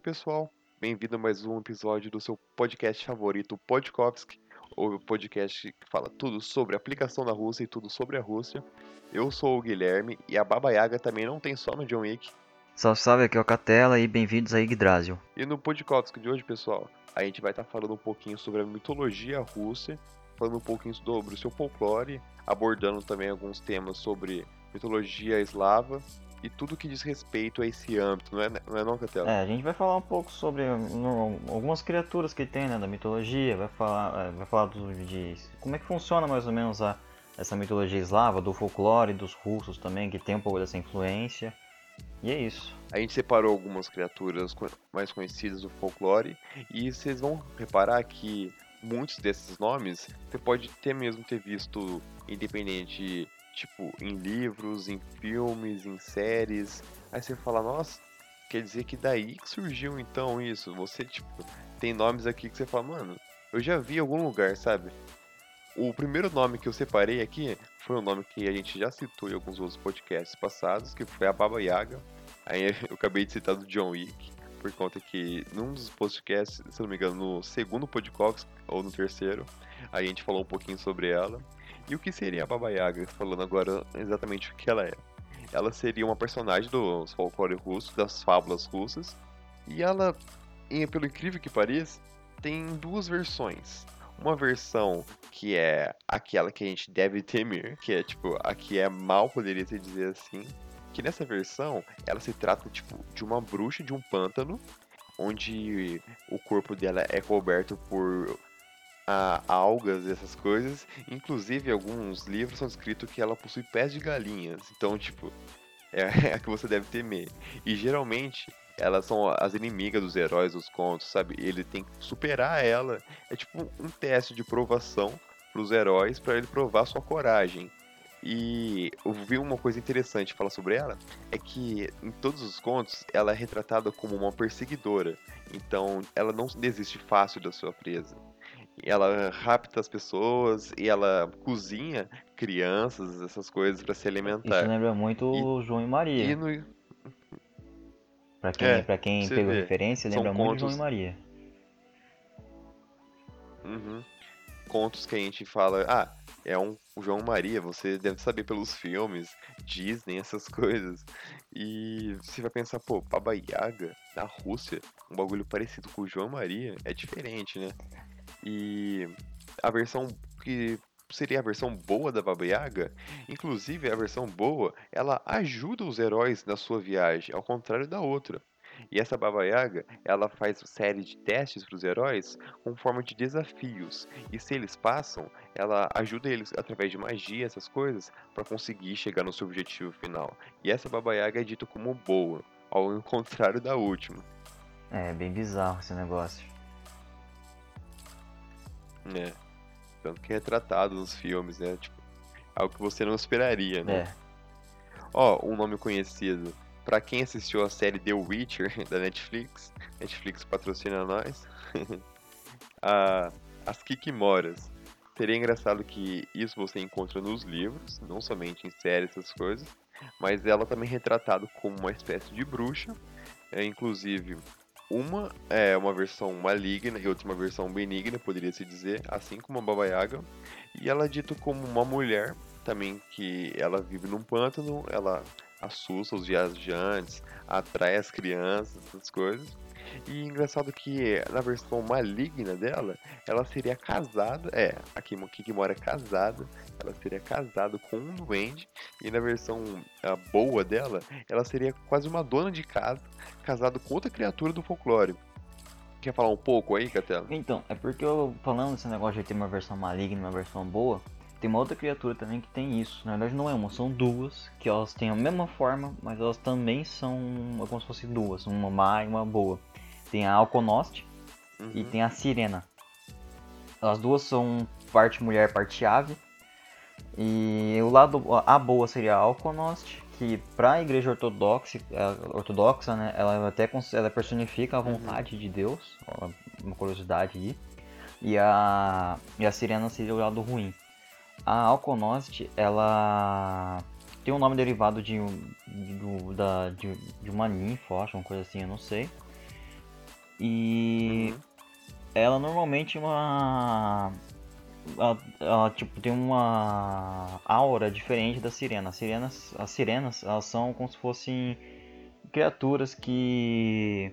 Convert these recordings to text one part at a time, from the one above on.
pessoal. Bem-vindo a mais um episódio do seu podcast favorito, Podkovsky, o podcast que fala tudo sobre a aplicação da Rússia e tudo sobre a Rússia. Eu sou o Guilherme e a Baba Yaga também não tem só no John Wick. Salve, salve, aqui é o Catela e bem-vindos a Yggdrasil. E no Podkovsky de hoje, pessoal, a gente vai estar falando um pouquinho sobre a mitologia russa, falando um pouquinho sobre o seu folclore, abordando também alguns temas sobre mitologia eslava e tudo que diz respeito a esse âmbito, não é não, é não Catela? É, a gente vai falar um pouco sobre no, algumas criaturas que tem, né, da mitologia, vai falar, é, vai falar do, de como é que funciona mais ou menos a, essa mitologia eslava, do folclore dos russos também, que tem um pouco dessa influência. E é isso. A gente separou algumas criaturas mais conhecidas do folclore e vocês vão reparar que muitos desses nomes você pode ter mesmo ter visto independente tipo, em livros, em filmes, em séries. Aí você fala, nossa, quer dizer que daí que surgiu então isso? Você, tipo, tem nomes aqui que você fala, mano, eu já vi em algum lugar, sabe? O primeiro nome que eu separei aqui foi um nome que a gente já citou em alguns outros podcasts passados, que foi a Baba Yaga. Aí eu acabei de citar do John Wick, por conta que num dos podcasts, se não me engano, no segundo podcast ou no terceiro, a gente falou um pouquinho sobre ela. E o que seria a Baba Yaga? Falando agora exatamente o que ela é. Ela seria uma personagem dos folclore russos, das fábulas russas. E ela, pelo incrível que pareça, tem duas versões. Uma versão que é aquela que a gente deve temer, que é tipo, a que é mal, poderia se dizer assim. Que nessa versão, ela se trata tipo de uma bruxa de um pântano, onde o corpo dela é coberto por a algas e essas coisas. Inclusive, alguns livros são escritos que ela possui pés de galinhas. Então, tipo, é a que você deve temer. E geralmente, elas são as inimigas dos heróis dos contos, sabe? Ele tem que superar ela. É tipo um teste de provação para os heróis para ele provar sua coragem. E eu vi uma coisa interessante falar sobre ela, é que em todos os contos ela é retratada como uma perseguidora. Então ela não desiste fácil da sua presa ela rapta as pessoas e ela cozinha crianças, essas coisas para se alimentar. Isso lembra muito e, João e Maria. E no... Pra quem, é, pra quem pegou vê. referência, lembra São muito contos... João e Maria. Uhum. Contos que a gente fala, ah, é um João Maria, você deve saber pelos filmes, Disney, essas coisas. E você vai pensar, pô, Baba Yaga, da Rússia, um bagulho parecido com o João Maria, é diferente, né? E a versão que seria a versão boa da Baba Yaga, inclusive a versão boa, ela ajuda os heróis na sua viagem, ao contrário da outra. E essa Baba Yaga, ela faz série de testes para os heróis com forma de desafios. E se eles passam, ela ajuda eles através de magia, essas coisas, para conseguir chegar no seu objetivo final. E essa Baba Yaga é dita como boa, ao contrário da última. É, bem bizarro esse negócio. É. Tanto que é retratado nos filmes, né? Tipo, algo que você não esperaria, né? É. Ó, um nome conhecido. Pra quem assistiu a série The Witcher da Netflix, Netflix patrocina nós. a, as Kikimoras. Seria engraçado que isso você encontra nos livros, não somente em séries, essas coisas, mas ela também é retratado como uma espécie de bruxa. É, inclusive, uma é uma versão maligna e outra uma versão benigna, poderia se dizer, assim como a Baba Yaga. E ela é dita como uma mulher também que ela vive num pântano, ela assusta os viajantes, atrai as crianças, essas coisas. E engraçado que na versão maligna dela, ela seria casada, é, aqui que mora é casada, ela seria casada com um duende, e na versão boa dela, ela seria quase uma dona de casa, casada com outra criatura do folclore. Quer falar um pouco aí, Catela? Então, é porque eu falando desse negócio de ter uma versão maligna e uma versão boa, tem uma outra criatura também que tem isso. Na verdade não é uma, são duas, que elas têm a mesma forma, mas elas também são como se fossem duas, uma má e uma boa. Tem a Alconost uhum. e tem a Sirena. As duas são parte mulher, parte ave. E o lado a boa seria a Alconost, que para a igreja ortodoxa, é, ortodoxa, né, ela até ela personifica a vontade uhum. de Deus, uma curiosidade aí. E a e a Sirena seria o lado ruim. A Alconost, ela tem um nome derivado de, de, da, de, de uma ninfa, acho, uma coisa assim, eu não sei. E ela normalmente é uma. Ela, ela, tipo, tem uma aura diferente da sirena. As sirenas, as sirenas elas são como se fossem criaturas que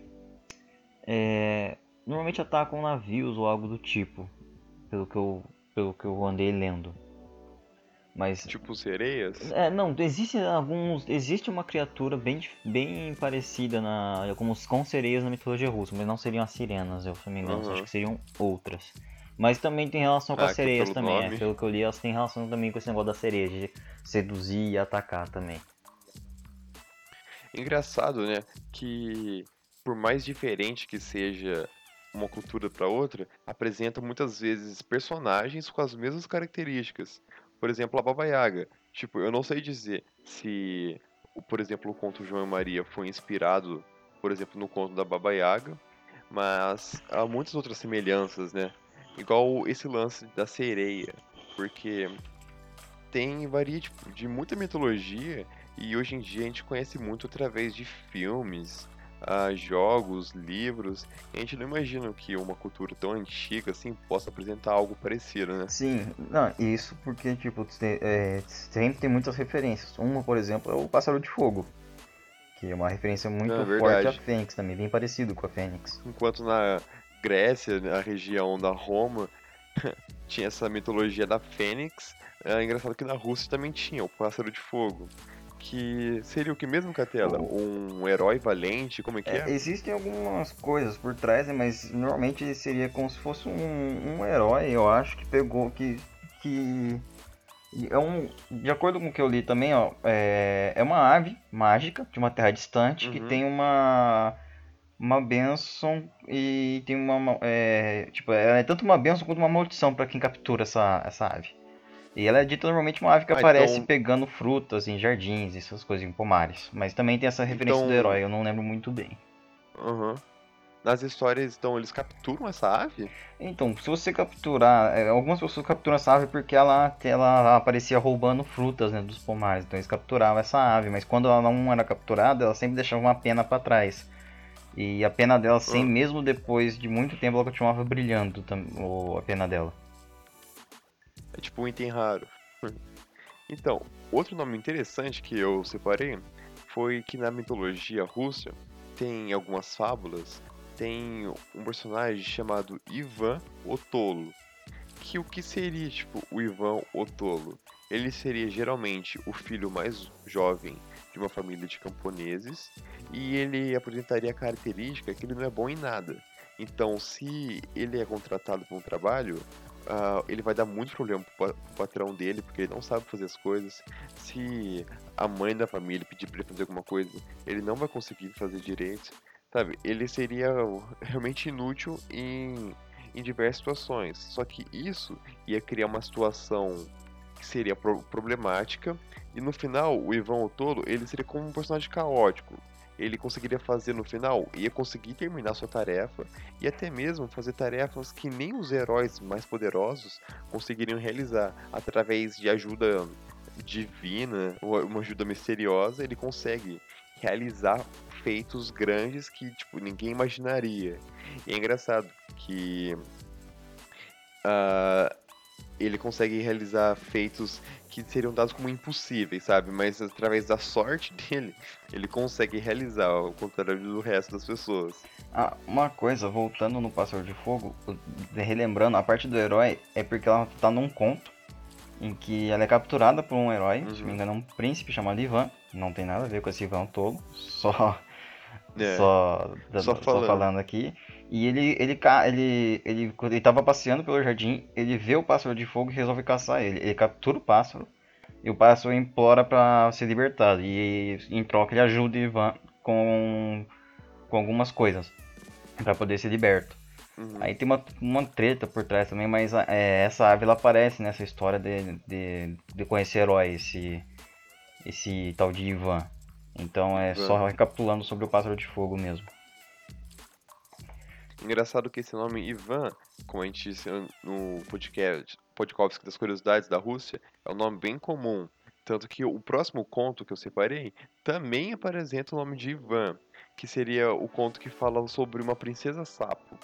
é, normalmente atacam navios ou algo do tipo, pelo que eu, pelo que eu andei lendo. Mas Tipo sereias? é, não, existe alguns, existe uma criatura bem, bem parecida na, como os- com sereias na mitologia russa, mas não seriam as sirenas, eu se não me engano, Aham. acho que seriam outras. Mas também tem relação com Ah, as sereias também, é, nome. pelo que eu li, elas têm relação também com esse negócio das sereias, de seduzir e atacar também. Engraçado, né? Que por mais diferente que seja uma cultura para outra, apresenta muitas vezes personagens com as mesmas características. Por exemplo, a Baba Yaga. Tipo, eu não sei dizer se, por exemplo, o conto João e Maria foi inspirado, por exemplo, no conto da Baba Yaga, mas há muitas outras semelhanças, né? Igual esse lance da sereia, porque tem varia tipo, de muita mitologia e hoje em dia a gente conhece muito através de filmes, ah, jogos, livros. A gente não imagina que uma cultura tão antiga assim possa apresentar algo parecido, né? Sim, não, isso porque, tipo, te- é, sempre tem muitas referências. Uma, por exemplo, é o Pássaro de Fogo, que é uma referência muito É forte à. Fênix também, bem parecido com a Fênix. Enquanto na Grécia, na região da Roma, tinha essa mitologia da Fênix. É engraçado que na Rússia também tinha o Pássaro de Fogo. Que seria o que mesmo, Catela? Um herói valente? Como é que É, é? existem algumas coisas por trás, né, mas normalmente seria como se fosse um, um herói, eu acho, que pegou, que, que é um, de acordo com o que eu li também, ó, é, é uma ave mágica de uma terra distante que Uhum. tem uma uma bênção e tem uma, ma- é, tipo, é tanto uma bênção quanto uma maldição para quem captura essa, essa ave. E ela é dita normalmente uma ave que Ah, aparece então- pegando frutas em jardins, essas coisas, em pomares. Mas também tem essa referência do Então- herói, eu não lembro muito bem. Aham. Nas histórias, então, eles capturam essa ave? Então, se você capturar, é, algumas pessoas capturam essa ave porque ela, ela aparecia roubando frutas né, dos pomares, então eles capturavam essa ave, mas quando ela não era capturada, ela sempre deixava uma pena para trás. E a pena dela, sem, Ah. mesmo depois de muito tempo, ela continuava brilhando, a pena dela. É tipo um item raro. Então, outro nome interessante que eu separei foi que na mitologia russa tem algumas fábulas, tem um personagem chamado Ivan o Tolo. Que o que seria, tipo, o Ivan o Tolo? Ele seria geralmente o filho mais jovem de uma família de camponeses e ele apresentaria a característica que ele não é bom em nada. Então, se ele é contratado para um trabalho, ah, ele vai dar muito problema pro, pro patrão dele, porque ele não sabe fazer as coisas. Se a mãe da família pedir pra ele fazer alguma coisa, ele não vai conseguir fazer direito. Sabe? Ele seria realmente inútil em, em diversas situações. Só que isso ia criar uma situação que seria pro- problemática. E no final, o Ivan o Tolo, ele seria como um personagem caótico. Ele conseguiria fazer no final, ia conseguir terminar sua tarefa e até mesmo fazer tarefas que nem os heróis mais poderosos conseguiriam realizar. Através de ajuda divina ou uma ajuda misteriosa ele consegue realizar feitos grandes que tipo ninguém imaginaria. E é engraçado que ah, ele consegue realizar feitos que seriam dados como impossíveis, sabe? Mas através da sorte dele, ele consegue realizar, ao contrário do resto das pessoas. Ah, uma coisa, voltando no Pássaro de Fogo, relembrando, a parte do herói é porque ela tá num conto em que ela é capturada por um herói, se não me Uhum. engano, um príncipe chamado Ivan. Não tem nada a ver com esse Ivan tolo, só É. só, Só só falando. falando aqui. E ele, ele, ele, ele, quando ele tava passeando pelo jardim, ele vê o pássaro de fogo e resolve caçar ele. Ele captura o pássaro e o pássaro implora pra ser libertado. E em troca ele ajuda Ivan com, com algumas coisas pra poder ser liberto. Uhum. Aí tem uma, uma treta por trás também, mas é, essa ave ela aparece nessa história de, de, de conhecer herói, esse, esse tal de Ivan. Então é Ivan. só recapitulando sobre o pássaro de fogo mesmo. Engraçado que esse nome Ivan, como a gente disse no podcast, podcast das curiosidades da Rússia, é um nome bem comum. Tanto que o próximo conto que eu separei também apresenta o nome de Ivan. que seria o conto que fala sobre uma princesa sapo,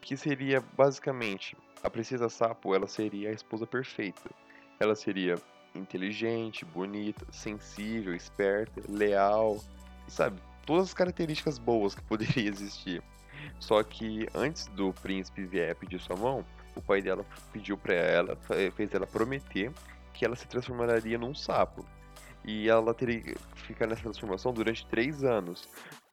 que seria basicamente a princesa sapo, ela seria a esposa perfeita. Ela seria inteligente, bonita, sensível, esperta, leal, sabe, todas as características boas que poderiam existir. Só que antes do príncipe vier pedir sua mão, o pai dela pediu para ela, fez ela prometer que ela se transformaria num sapo. E ela teria que ficar nessa transformação durante três anos.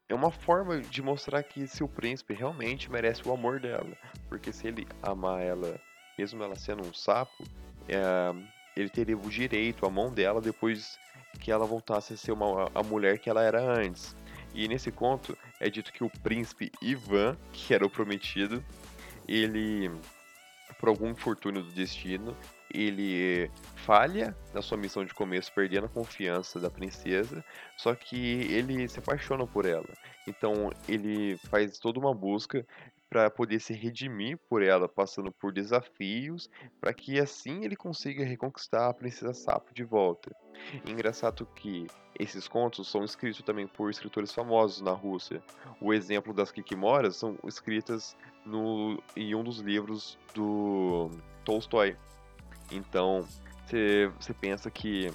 É uma forma de mostrar que se o príncipe realmente merece o amor dela. Porque se ele amar ela, mesmo ela sendo um sapo, é, ele teria o direito, a mão dela, depois que ela voltasse a ser uma, a mulher que ela era antes. E nesse conto é dito que o príncipe Ivan, que era o prometido, ele, por algum infortúnio do destino, ele falha na sua missão de começo, perdendo a confiança da princesa, só que ele se apaixona por ela. Então ele faz toda uma busca para poder se redimir por ela, passando por desafios, para que assim ele consiga reconquistar a princesa Sapo de volta. Engraçado que esses contos são escritos também por escritores famosos na Rússia. O exemplo das Kikimoras são escritas no, em um dos livros do Tolstói. Então, você pensa que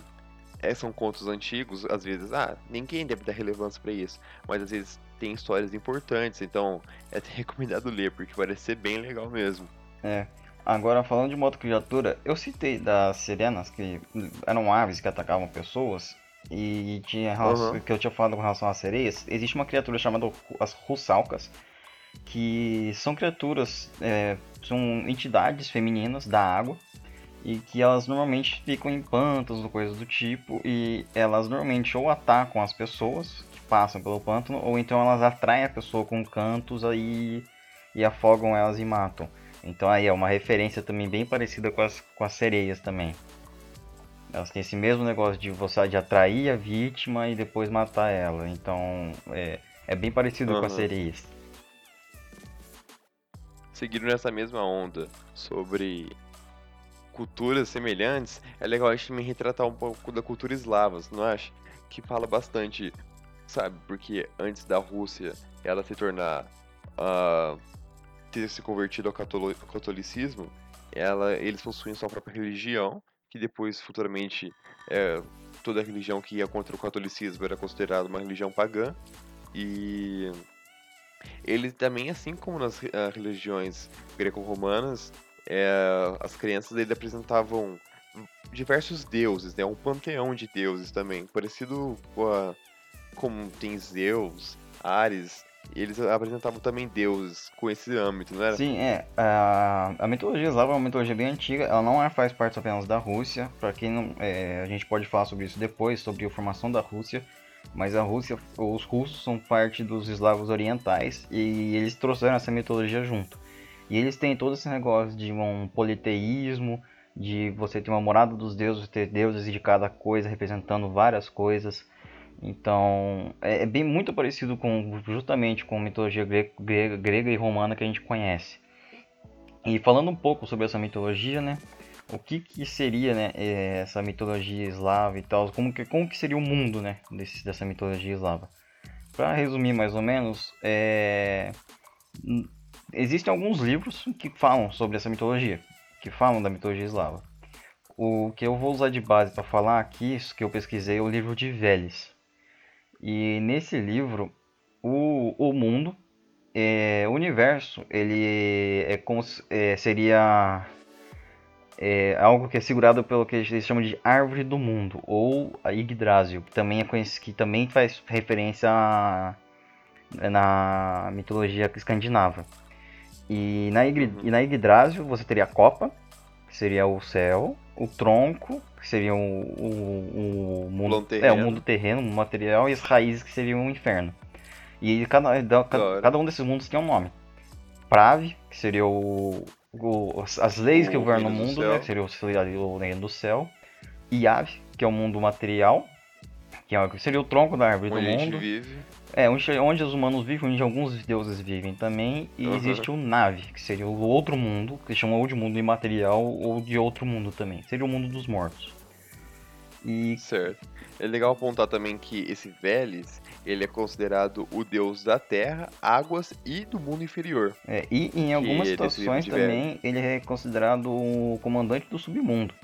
é, são contos antigos, às vezes, ah, ninguém deve dar relevância para isso, mas às vezes tem histórias importantes, então é recomendado ler, porque parece ser bem legal mesmo. É. Agora, falando de moto criatura, eu citei das sirenas, que eram aves que atacavam pessoas, e tinha relação, uhum. que eu tinha falado com relação às sereias, existe uma criatura chamada as russalcas, que são criaturas, é, são entidades femininas da água, e que elas normalmente ficam em pântanos ou coisas do tipo e elas normalmente ou atacam as pessoas que passam pelo pântano ou então elas atraem a pessoa com cantos aí e afogam elas e matam. Então aí é uma referência também bem parecida com as, com as sereias também. Elas têm esse mesmo negócio de você de atrair a vítima e depois matar ela. Então é, é bem parecido uhum. com as sereias. Seguindo nessa mesma onda sobre culturas semelhantes, é legal a gente também retratar um pouco da cultura eslava, não acha? Que fala bastante, sabe? Porque antes da Rússia ela se tornar. Uh, ter se convertido ao catolicismo, ela, eles possuem sua própria religião, que depois, futuramente, é, toda religião que ia contra o catolicismo era considerada uma religião pagã. E ele também, assim como nas uh, religiões greco-romanas, é, as crianças ele apresentavam diversos deuses, né? Um panteão de deuses também, parecido com a, como tem Zeus, Ares. Eles apresentavam também deuses com esse âmbito, não era? Sim, é. A, a mitologia eslava é uma mitologia bem antiga. Ela não é, faz parte apenas da Rússia. Para quem não, é, a gente pode falar sobre isso depois, sobre a formação da Rússia. Mas a Rússia, os russos são parte dos eslavos orientais e eles trouxeram essa mitologia junto. E eles têm todo esse negócio de um politeísmo, de você ter uma morada dos deuses, ter deuses de cada coisa representando várias coisas. Então, é, é bem muito parecido com justamente com a mitologia grega, grega, e romana que a gente conhece. E falando um pouco sobre essa mitologia, né? O que, que seria né, é, essa mitologia eslava e tal? Como que, como que seria o mundo né, desse, dessa mitologia eslava? Para resumir mais ou menos, é, existem alguns livros que falam sobre essa mitologia, que falam da mitologia eslava. O que eu vou usar de base para falar aqui, isso que eu pesquisei, é o livro de Vélez. E nesse livro, o, o mundo, é, o universo, ele é é, seria é, algo que é segurado pelo que eles chamam de árvore do mundo ou a Yggdrasil, que também é conhecido, que também faz referência na mitologia escandinava. E na, uhum. e na Yggdrasil você teria a copa, que seria o céu, o tronco, que seria o, mundo, é, o mundo terreno, o material, e as raízes, que seriam o inferno. E cada, cada, cada um desses mundos tem um nome. Prave, que seria o, o as leis o que governam o mundo, né, que seria o, o reino do céu. Iave, que é o mundo material, que é seria o tronco da árvore onde do mundo. Vive. É, onde, onde os humanos vivem, onde alguns deuses vivem também. E uhum. existe o Nave, que seria o outro mundo, que chama ou de mundo imaterial ou de outro mundo também. Seria o mundo dos mortos. E Certo. É legal apontar também que esse Veles, ele é considerado o deus da terra, águas e do mundo inferior. É, e em algumas é situações também ele é considerado o comandante do submundo.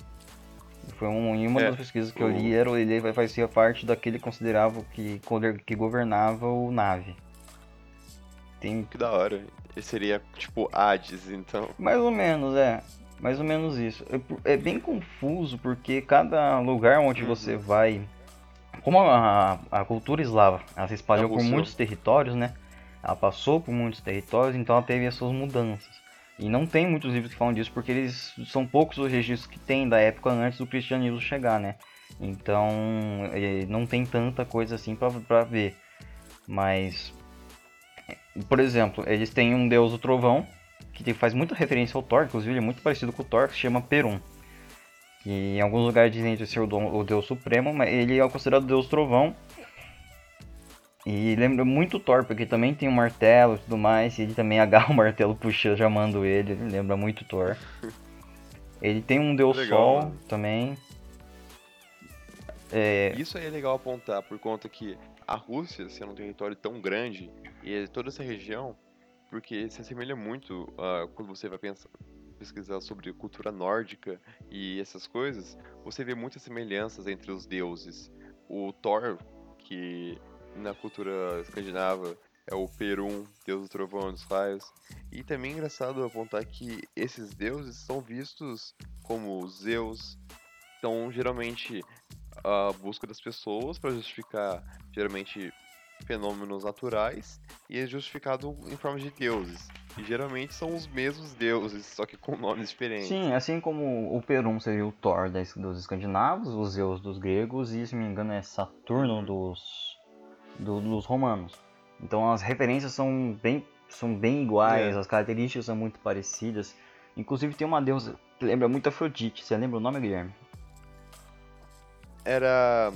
Foi um, em uma É, das pesquisas que eu o- li, era, ele fazia parte daquele que considerava que, que governava o nave. Tem Que da hora. Esse seria tipo Hades, então. mais ou menos, é. Mais ou menos isso. É, é bem confuso porque cada lugar onde Uhum. você vai. Como a, a cultura eslava ela se espalhou por muitos territórios, né? Ela passou por muitos territórios, então ela teve as suas mudanças. E não tem muitos livros que falam disso, porque eles são poucos os registros que tem da época antes do cristianismo chegar, né? Então eh, não tem tanta coisa assim pra ver. Mas, por exemplo, eles têm um deus do trovão, que faz muita referência ao Thor, inclusive ele é muito parecido com o Thor, que se chama Perun. E em alguns lugares dizem de ser o, dom- o deus supremo, mas ele é considerado o deus trovão. E lembra muito o Thor, porque também tem um martelo e tudo mais, e ele também agarra o martelo puxando, chamando ele, ele lembra muito Thor. Ele tem um deus Legal, sol mano. também. É, Isso aí é legal apontar, por conta que a Rússia, sendo um território tão grande, e toda essa região, porque se assemelha muito ah, quando você vai pensar, pesquisar sobre cultura nórdica e essas coisas, você vê muitas semelhanças entre os deuses. O Thor, que na cultura escandinava é o Perun, deus do trovão e dos raios. E também é engraçado apontar que esses deuses são vistos como Zeus, então geralmente a busca das pessoas para justificar geralmente fenômenos naturais e é justificado em forma de deuses. E geralmente são os mesmos deuses, só que com nomes diferentes. Sim, assim como o Perun seria o Thor dos escandinavos, os Zeus dos gregos e, se não me engano, é Saturno dos, do- dos romanos. Então as referências são bem, são bem iguais, É. as características são muito parecidas. Inclusive tem uma deusa que lembra muito Afrodite. Você lembra o nome, Guilherme? Era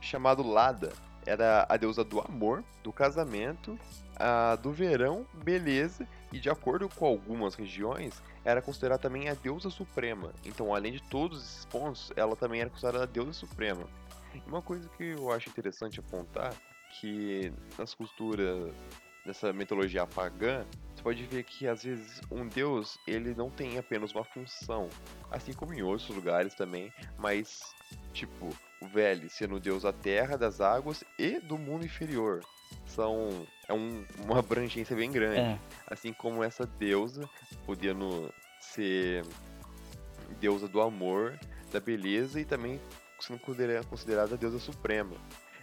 chamado Lada. Era a deusa do amor, do casamento, a do verão, beleza, e de acordo com algumas regiões, era considerada também a deusa suprema. Então, além de todos esses pontos, ela também era considerada a deusa suprema. Uma coisa que eu acho interessante apontar, que nas culturas, nessa mitologia pagã, você pode ver que às vezes um deus, ele não tem apenas uma função, assim como em outros lugares também, mas tipo, o Veli sendo o deus da terra, das águas e do mundo inferior. São é um- uma abrangência bem grande. É. Assim como essa deusa, podendo ser deusa do amor, da beleza e também sendo considera- considerada a deusa suprema.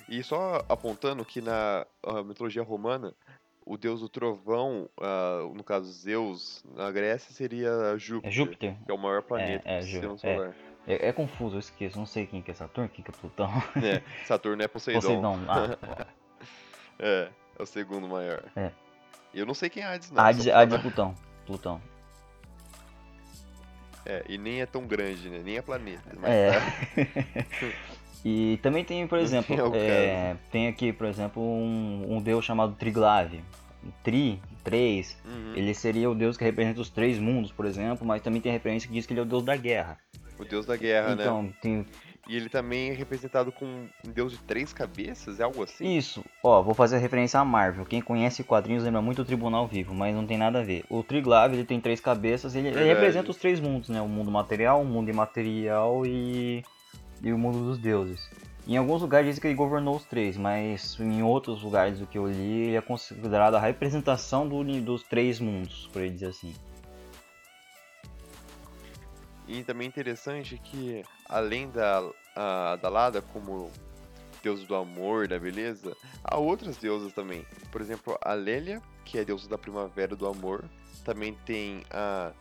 E só apontando que na ah, mitologia romana, o deus do trovão, ah, no caso Zeus, na Grécia seria Júpiter, É Júpiter. que é o maior planeta é, do sistema Jú- é. É, é confuso, eu esqueço. Não sei quem que é Saturno, quem que é Plutão. É, Saturno é Poseidon. Poseidon. Ah, É, é o segundo maior. É. Eu não sei quem é Hades, não. Hades, Hades é Plutão. Plutão. É, e nem é tão grande, né? Nem é planeta. Mas É. tá. E também tem, por exemplo, é é, tem aqui, por exemplo, um, um deus chamado Triglave. Tri, três, Uhum. ele seria o deus que representa os três mundos, por exemplo, mas também tem referência que diz que ele é o deus da guerra. O deus da guerra, né? então, tem E ele também é representado com um deus de três cabeças, é algo assim? isso. Ó, vou fazer referência à Marvel. Quem conhece quadrinhos lembra muito do Tribunal Vivo, mas não tem nada a ver. O Triglave, ele tem três cabeças, ele, ele representa os três mundos, né? O mundo material, o mundo imaterial e, e o mundo dos deuses. Em alguns lugares dizem que ele governou os três, mas em outros lugares do que eu li, ele é considerado a representação do, dos três mundos, por ele dizer assim. E também interessante que, além da, a, da Lada como deus do amor, da beleza, há outras deusas também. Por exemplo, a Lélia, que é deusa da primavera do amor. Também tem a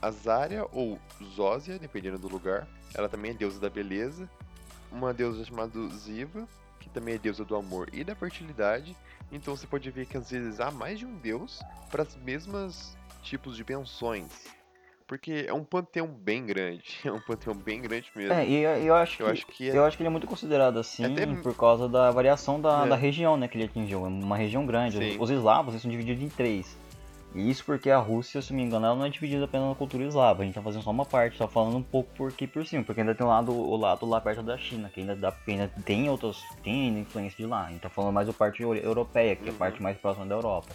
Azária ou Zósia, dependendo do lugar. Ela também é deusa da beleza. Uma deusa chamada Ziva, que também é deusa do amor e da fertilidade. Então você pode ver que às vezes há mais de um deus para as mesmas tipos de pensões. Porque é um panteão bem grande. É um panteão bem grande mesmo. É, e eu, eu acho que Eu acho que é- eu acho que ele é muito considerado assim Até- por causa da variação da, É. da região, né, que ele atingiu. É uma região grande. Sim. Os eslavos são divididos em três. E isso porque a Rússia, se não me engano, ela não é dividida apenas na cultura eslava. A gente tá fazendo só uma parte, só falando um pouco por aqui por cima, porque ainda tem o lado, o lado lá perto da China, que ainda, dá, ainda tem outras. tem influência de lá. A gente tá falando mais da parte europeia, que é a parte Uhum. mais próxima da Europa.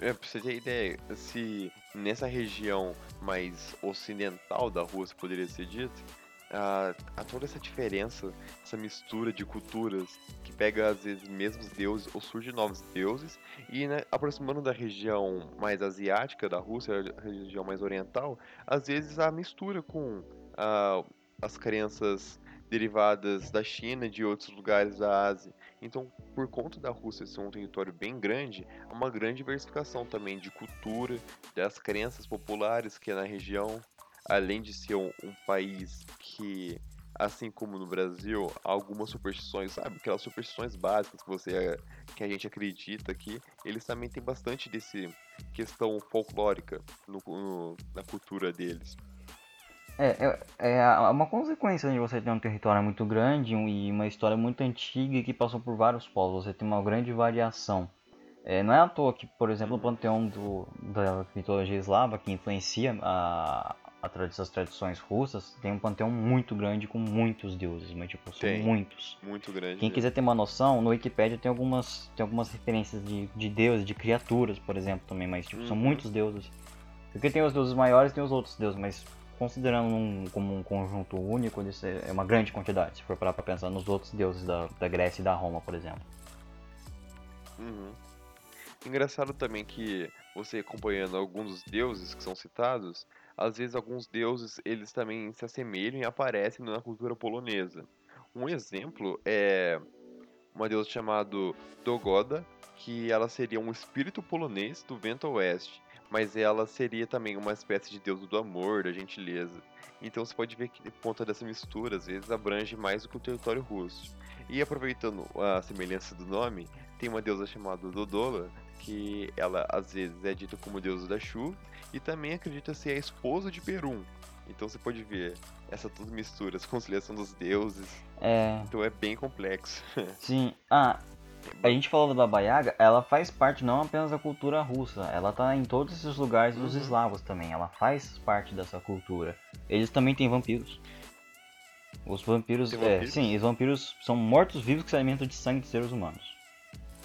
É, pra você ter ideia, se nessa região mais ocidental da Rússia poderia ser dito, a, toda essa diferença, essa mistura de culturas que pega às vezes mesmos deuses ou surge novos deuses e né, aproximando da região mais asiática da Rússia, a região mais oriental, às vezes a mistura com ah, as crenças derivadas da China de outros lugares da Ásia. Então, por conta da Rússia ser um território bem grande, há uma grande diversificação também de cultura, das crenças populares que é na região, além de ser um, um país que, assim como no Brasil, algumas superstições, sabe? Aquelas superstições básicas que você que a gente acredita aqui, eles também têm bastante desse questão folclórica no, no- na cultura deles. É, é, é uma consequência de você ter um território muito grande e uma história muito antiga e que passou por vários povos. Você tem uma grande variação. É, não é à toa que, por exemplo, o panteão do, da mitologia eslava, que influencia a, a essas tradições russas, tem um panteão muito grande com muitos deuses, mas tipo, são Tem. muitos. Muito grande. Quem quiser ter uma noção, no Wikipedia tem algumas, tem algumas referências de, de deuses, de criaturas, por exemplo, também, mas tipo, são Uhum. muitos deuses. Porque tem os deuses maiores e tem os outros deuses, mas considerando um, como um conjunto único, isso é uma grande quantidade, se for parar pra pensar nos outros deuses da, da Grécia e da Roma, por exemplo. Uhum. Engraçado também que você acompanhando alguns dos deuses que são citados, às vezes alguns deuses eles também se assemelham e aparecem na cultura polonesa. Um exemplo é uma deusa chamada Dogoda, que ela seria um espírito polonês do vento oeste, mas ela seria também uma espécie de deusa do amor, da gentileza. Então você pode ver que por conta dessa mistura, às vezes abrange mais do que o território russo. E aproveitando a semelhança do nome, tem uma deusa chamada Dodola, que ela às vezes é dita como deusa da chuva e também acredita ser a esposa de Perum. Então você pode ver essa tudo mistura, essa conciliação dos deuses. É, Então é bem complexo. sim. Ah, a gente falou da Baba Yaga, ela faz parte não apenas da cultura russa, ela tá em todos esses lugares dos Uhum. eslavos também, ela faz parte dessa cultura. Eles também têm vampiros. Os vampiros, é, vampiros? sim, os vampiros são mortos-vivos que se alimentam de sangue de seres humanos.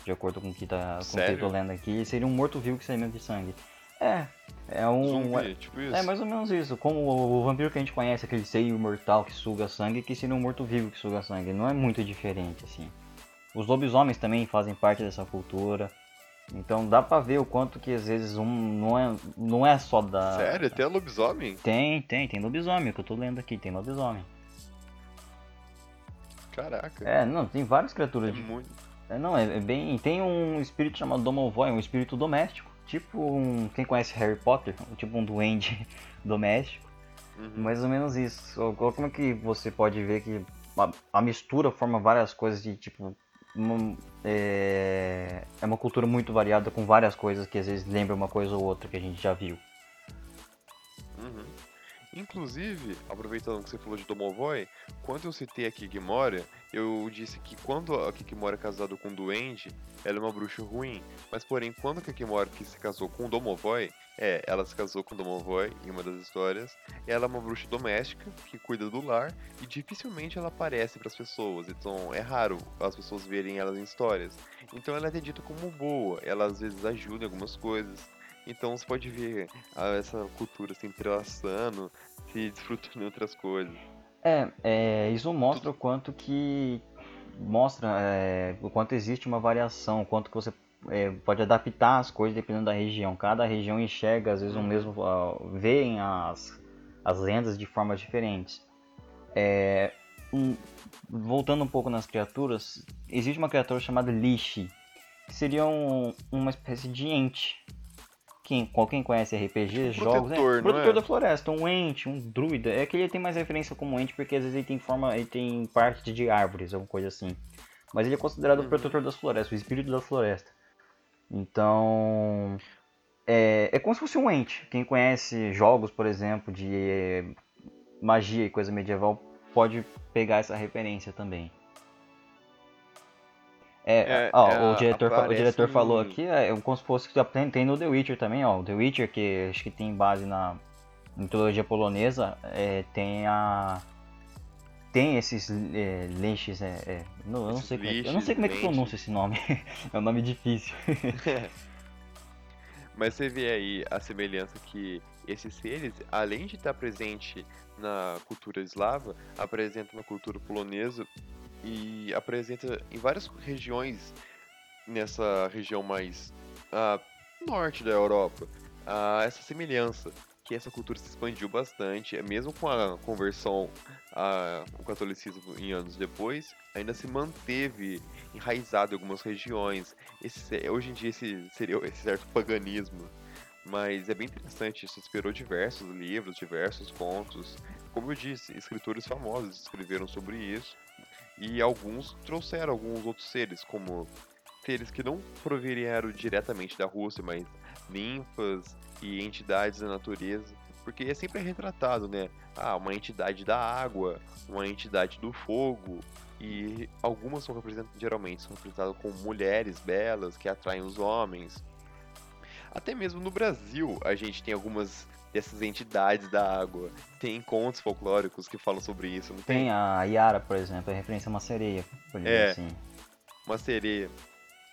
De acordo com o que, tá, com o que eu tô lendo aqui, seria um morto-vivo que se alimenta de sangue. É, é um. Zumbi, tipo isso. É mais ou menos isso. Como o, o vampiro que a gente conhece, aquele seio mortal que suga sangue, que seria um morto-vivo que suga sangue. Não é muito diferente, assim. Os lobisomens também fazem parte dessa cultura. Então dá pra ver o quanto que às vezes um não é, não é só da. Sério? Até lobisomem? Tem, tem, tem lobisomem, que eu tô lendo aqui, tem lobisomem. Caraca. É, não, tem várias É criaturas. de- muito. É, não, é, é bem. Tem um espírito chamado Domovoy, um espírito doméstico. Tipo um. Quem conhece Harry Potter? Tipo um duende doméstico. Uhum. Mais ou menos isso. Como é que você pode ver que a, a mistura forma várias coisas de tipo. Uma- é, é uma cultura muito variada com várias coisas que às vezes lembra uma coisa ou outra que a gente já viu. Uhum. Inclusive, aproveitando que você falou de Domovoy, quando eu citei a Kikimora, eu disse que quando a Kikimora é casada com um duende, ela é uma bruxa ruim. Mas porém, quando a Kikimora que se casou com o Domovoy, é, ela se casou com o Domovoy em uma das histórias, ela é uma bruxa doméstica que cuida do lar e dificilmente ela aparece para as pessoas. Então é raro as pessoas verem ela em histórias. Então ela é dita como boa, ela às vezes ajuda em algumas coisas. Então você pode ver ah, essa cultura se entrelaçando, se desfrutando de outras coisas. É, é, isso mostra o quanto que mostra é, o quanto existe uma variação, o quanto que você é, pode adaptar as coisas dependendo da região. Cada região enxerga às vezes o Uhum. mesmo, ah, veem as, as lendas de formas diferentes. É, um- voltando um pouco nas criaturas, existe uma criatura chamada Lishi, que seria um- uma espécie de ente. Quem, quem conhece RPG, um jogos, é, protetor, não protetor é? da floresta, um ente, um druida. É que ele tem mais referência como ente porque às vezes ele tem forma, ele tem parte de árvores, alguma coisa assim. Mas ele é considerado o Uhum. protetor das florestas, o espírito da floresta. Então, é, é como se fosse um ente. Quem conhece jogos, por exemplo, de eh, magia e coisa medieval pode pegar essa referência também. É, É, ó, é, o, diretor, o diretor falou em- aqui, é como se fosse que tem, tem no The Witcher também, ó. The Witcher, que acho que tem base na mitologia polonesa, é, tem a. Tem esses é, leixes, é, é, não, eu não Esses sei como é, que- eu não lixes, sei como é que lentes. pronuncia esse nome. é um nome difícil. Mas você vê aí a semelhança que esses seres, além de estar presente na cultura eslava, apresenta na cultura polonesa e apresenta em várias regiões nessa região mais ah, norte da Europa ah, essa semelhança que essa cultura se expandiu bastante, é mesmo com a conversão ao catolicismo em anos depois, ainda se manteve enraizado em algumas regiões. Esse, hoje em dia esse seria esse certo paganismo, mas é bem interessante, isso inspirou diversos livros, diversos contos. Como eu disse, escritores famosos escreveram sobre isso e alguns trouxeram alguns outros seres, como seres que não provieram diretamente da Rússia, mas ninfas e entidades da natureza, porque é sempre retratado, né? Ah, uma entidade da água, uma entidade do fogo, e algumas são representadas, geralmente, são representadas como mulheres belas que atraem os homens. Até mesmo no Brasil, a gente tem algumas dessas entidades da água. Tem contos folclóricos que falam sobre isso, não tem? Tem a Yara, por exemplo, é referência a uma sereia, por É. assim. Uma sereia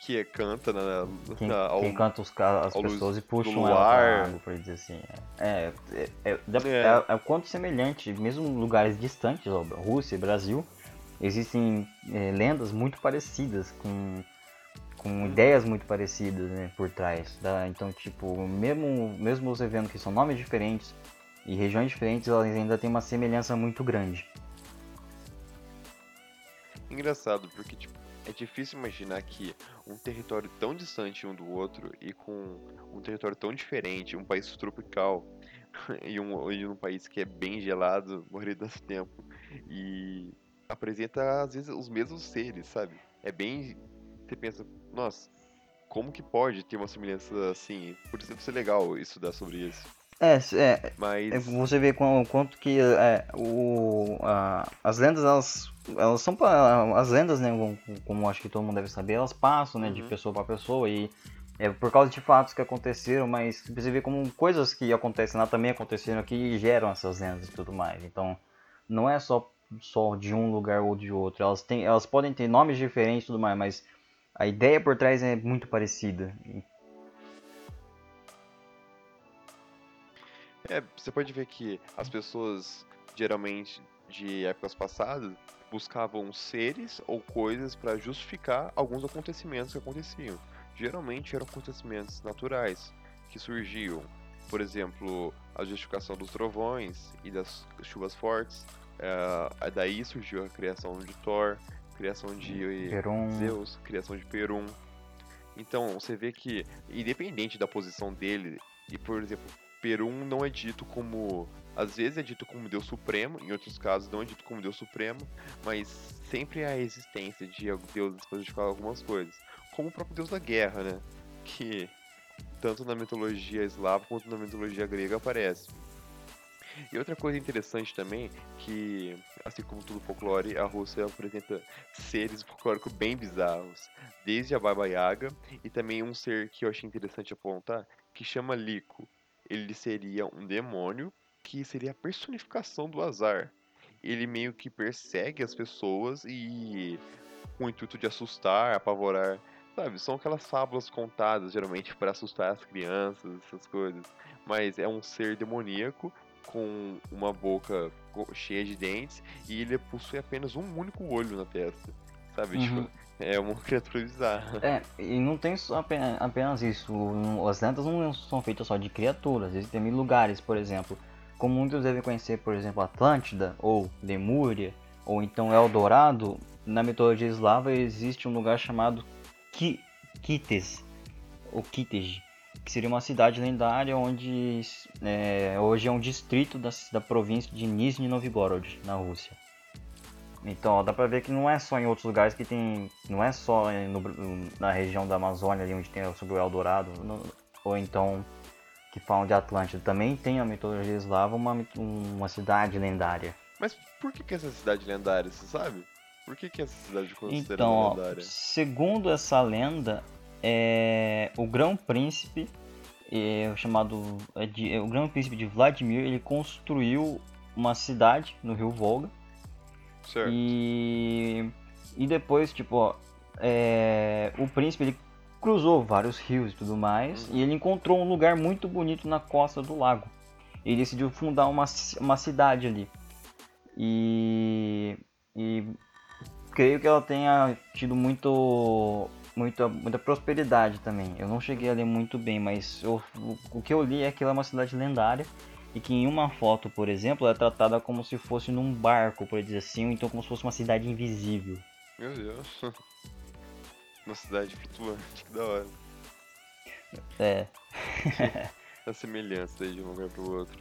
que canta na, Quem, na- ao- quem canta os, as luz pessoas e do puxam ela luar. pra água, por dizer assim. É, é, é, dá- É. é, é um quanto semelhante, mesmo lugares distantes, ó, Rússia e Brasil, existem é, lendas muito parecidas, com, com ideias muito parecidas né, por trás. da- então, tipo, mesmo, mesmo você vendo que são nomes diferentes e regiões diferentes, elas ainda têm uma semelhança muito grande. Engraçado, porque tipo, é difícil imaginar que um território tão distante um do outro e com um território tão diferente, um país tropical e um, e um país que é bem gelado, maioria do tempo, e apresenta às vezes os mesmos seres, sabe? É bem. Você pensa, nossa, como que pode ter uma semelhança assim? Por deve ser legal estudar sobre isso. É, é, Mas. É, Você vê quanto que é, o, a- as lendas, elas, elas são as lendas, né, como, acho que todo mundo deve saber, elas passam, né, de Uhum. pessoa para pessoa e é por causa de fatos que aconteceram, mas você vê como coisas que acontecem lá também aconteceram aqui e geram essas lendas e tudo mais. Então, não é só só de um lugar ou de outro. Elas têm, elas podem ter nomes diferentes e tudo mais, mas a ideia por trás é muito parecida. É, você pode ver que as pessoas, geralmente de épocas passadas, buscavam seres ou coisas para justificar alguns acontecimentos que aconteciam. Geralmente eram acontecimentos naturais que surgiam. Por exemplo, a justificação dos trovões e das chuvas fortes. É, daí surgiu a criação de Thor, criação de Perum. Zeus, criação de Perum. Então, você vê que, independente da posição dele, e por exemplo, Perum não é dito como. Às vezes é dito como Deus Supremo, em outros casos não é dito como Deus Supremo, mas sempre há a existência de deuses para justificar algumas coisas. Como o próprio Deus da Guerra, né? Que tanto na mitologia eslava quanto na mitologia grega aparece. E outra coisa interessante também, que assim como tudo folclore, a Rússia apresenta seres folclóricos bem bizarros. Desde a Baba Yaga e também um ser que eu achei interessante apontar, que chama Lico. Ele seria um demônio que seria a personificação do azar. Ele meio que persegue as pessoas e com o intuito de assustar, apavorar. Sabe, são aquelas fábulas contadas geralmente para assustar as crianças, essas coisas. Mas é um ser demoníaco com uma boca cheia de dentes e ele possui apenas um único olho na testa. Sabe? Uhum. Tipo, é uma criatura bizarra. É, e não tem só apenas, apenas isso. As lendas não são feitas só de criaturas. Existem mil lugares, por exemplo. Como muitos devem conhecer, por exemplo, Atlântida, ou Lemúria, ou então Eldorado, na mitologia eslava existe um lugar chamado Ki Kites, ou Kitej, que seria uma cidade lendária onde é, hoje é um distrito da, da província de Nizhny Novgorod, na Rússia. Então, ó, dá pra ver que não é só em outros lugares que tem. Não é só no- na região da Amazônia, ali onde tem sobre o Eldorado, no- ou então que falam de Atlântida. Também tem a mitologia eslava uma, uma cidade lendária. Mas por que, que essa cidade lendária, você sabe? Por que, que essa cidade é considerada Então, ó, lendária? segundo essa lenda, é, o Grão Príncipe, é, chamado é de- é, o Grão Príncipe de Vladimir, ele construiu uma cidade no Rio Volga Certo. e e depois tipo ó, é, o príncipe ele cruzou vários rios e tudo mais e ele encontrou um lugar muito bonito na costa do lago. Ele decidiu fundar uma, uma cidade ali e, e creio que ela tenha tido muito, muita, muita prosperidade também. Eu não cheguei a ler muito bem, mas eu- o, o que eu li é que ela é uma cidade lendária e que em uma foto, por exemplo, é tratada como se fosse num barco, por dizer assim, ou então como se fosse uma cidade invisível. Meu Deus. Uma cidade flutuante, que da hora. É, A semelhança de um lugar pro outro.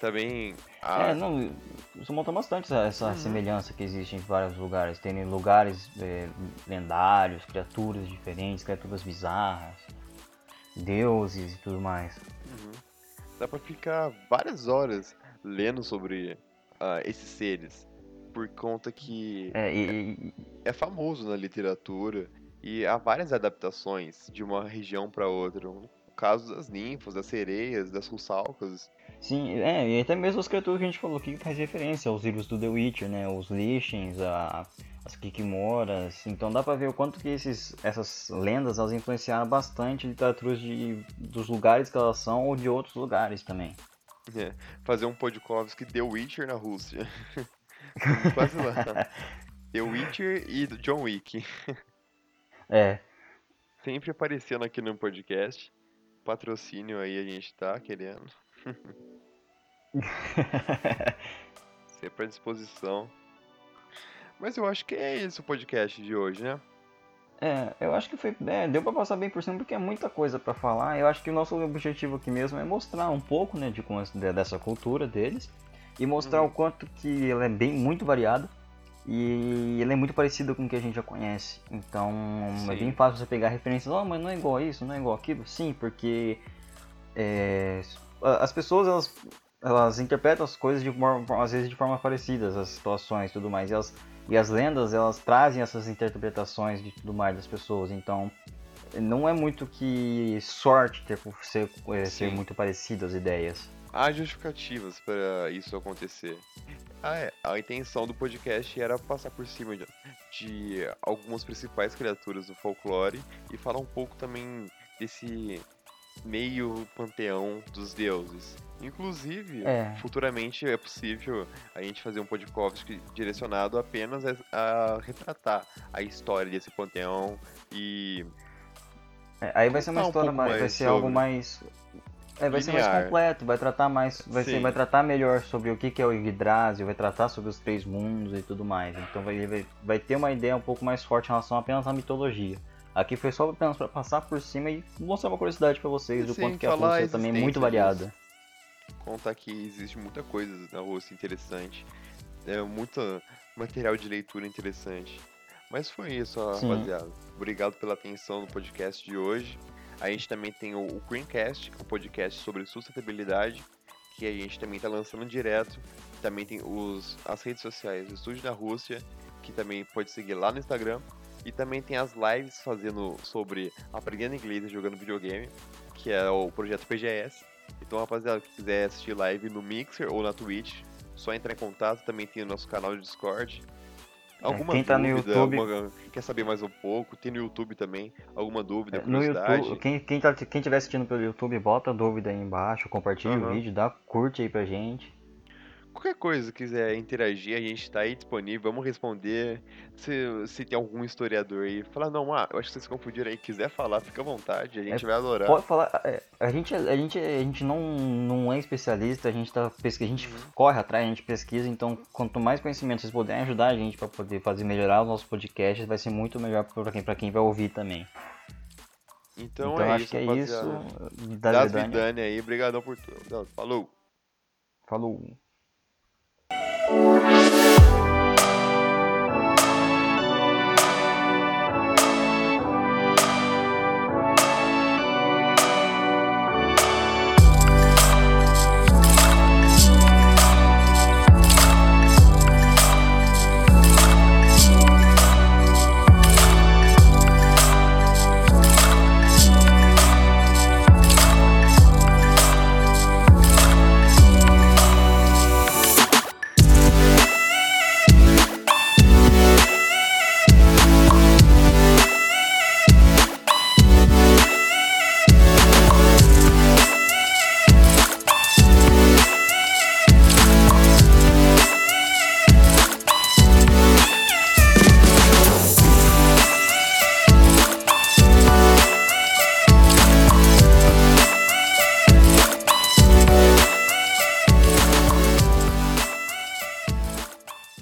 Também. A... é não, isso monta bastante essa, essa Uhum. semelhança que existe em vários lugares. Tem lugares é, lendários, criaturas diferentes, criaturas bizarras, deuses e tudo mais. Uhum. Dá pra ficar várias horas lendo sobre ah, esses seres. Por conta que É, e, e- é famoso na literatura e há várias adaptações de uma região pra outra. O caso das ninfas, das sereias, das russalcas. Sim, é, e até mesmo as criaturas que a gente falou aqui que faz referência aos livros do The Witcher, né? Os Lichens, a, as Kikimoras. Então dá pra ver o quanto que esses, essas lendas elas influenciaram bastante literaturas de, dos lugares que elas são ou de outros lugares também. É, fazer um Podkovsky The Witcher na Rússia. Quase lá. The Witcher e John Wick. É, Sempre aparecendo aqui no podcast. Patrocínio aí a gente tá querendo. Sempre à disposição. Mas eu acho que é esse o podcast de hoje, né? é, eu acho que foi, é, deu pra passar bem por cima porque é muita coisa pra falar. Eu acho que o nosso objetivo aqui mesmo é mostrar um pouco, né, de, de- dessa cultura deles e mostrar Uhum. o quanto que ela é bem muito variada e ela é muito parecida com o que a gente já conhece. Então é Sim. bem fácil você pegar referências, oh, mas não é igual a isso, não é igual aquilo. Sim, porque é, as pessoas elas, elas interpretam as coisas de forma, às vezes de forma parecidas, as situações e tudo mais. E, elas, e as lendas elas trazem essas interpretações de tudo mais das pessoas. Então não é muito que sorte ter ser, é, ser muito parecido as ideias. Há justificativas para isso acontecer. Ah, é. A intenção do podcast era passar por cima de, de algumas principais criaturas do folclore e falar um pouco também desse meio panteão dos deuses. Inclusive, É. futuramente é possível a gente fazer um podcast direcionado apenas a, a retratar a história desse panteão e É, aí vai ser uma Contar um história pouco mais, vai mais ser algo mais é, vai ser mais Linear. completo, vai tratar mais, vai ser, vai tratar melhor sobre o que que é o Yggdrasil, vai tratar sobre os três mundos e tudo mais. Então vai, vai, vai ter uma ideia um pouco mais forte em relação apenas à mitologia. Aqui foi só apenas para passar por cima e mostrar uma curiosidade para vocês do Sim, quanto que a falar a Rússia também é muito variada. contar que existe muita coisa na Rússia interessante. É muito material de leitura interessante. Mas foi isso, Sim. rapaziada. Obrigado pela atenção no podcast de hoje. A gente também tem o, o Greencast, um podcast sobre sustentabilidade, que a gente também está lançando direto. Também tem os, as redes sociais do Estúdio da Rússia, que também pode seguir lá no Instagram. E também tem as lives fazendo sobre aprendendo inglês e jogando videogame, que é o projeto PGS. Então, rapaziada, que quiser assistir live no Mixer ou na Twitch, só entrar em contato. Também tem o nosso canal de Discord. Alguma quem tá no dúvida, YouTube- alguma- quer saber mais um pouco, tem no YouTube também. Alguma dúvida, No curiosidade. YouTube, quem, quem, tá, quem tiver assistindo pelo YouTube, bota dúvida aí embaixo, compartilha o Aham. vídeo, dá curte aí pra gente. Qualquer coisa, quiser interagir, a gente tá aí disponível, vamos responder. Se, se tem algum historiador aí, falar, não, ah, eu acho que vocês confundiram aí, quiser falar, fica à vontade, a gente vai adorar. Pode falar, é, a gente, a gente, a gente não, não é especialista, a gente tá pesquisa, a gente Uhum. corre atrás, a gente pesquisa, então quanto mais conhecimento vocês puderem ajudar a gente para poder fazer melhorar os nossos podcasts, vai ser muito melhor para quem, pra quem vai ouvir também. Então, Então, é acho isso, que é rapaziada. isso. Da Vidânia. Vidânia aí, brigadão por tudo. Falou! Falou.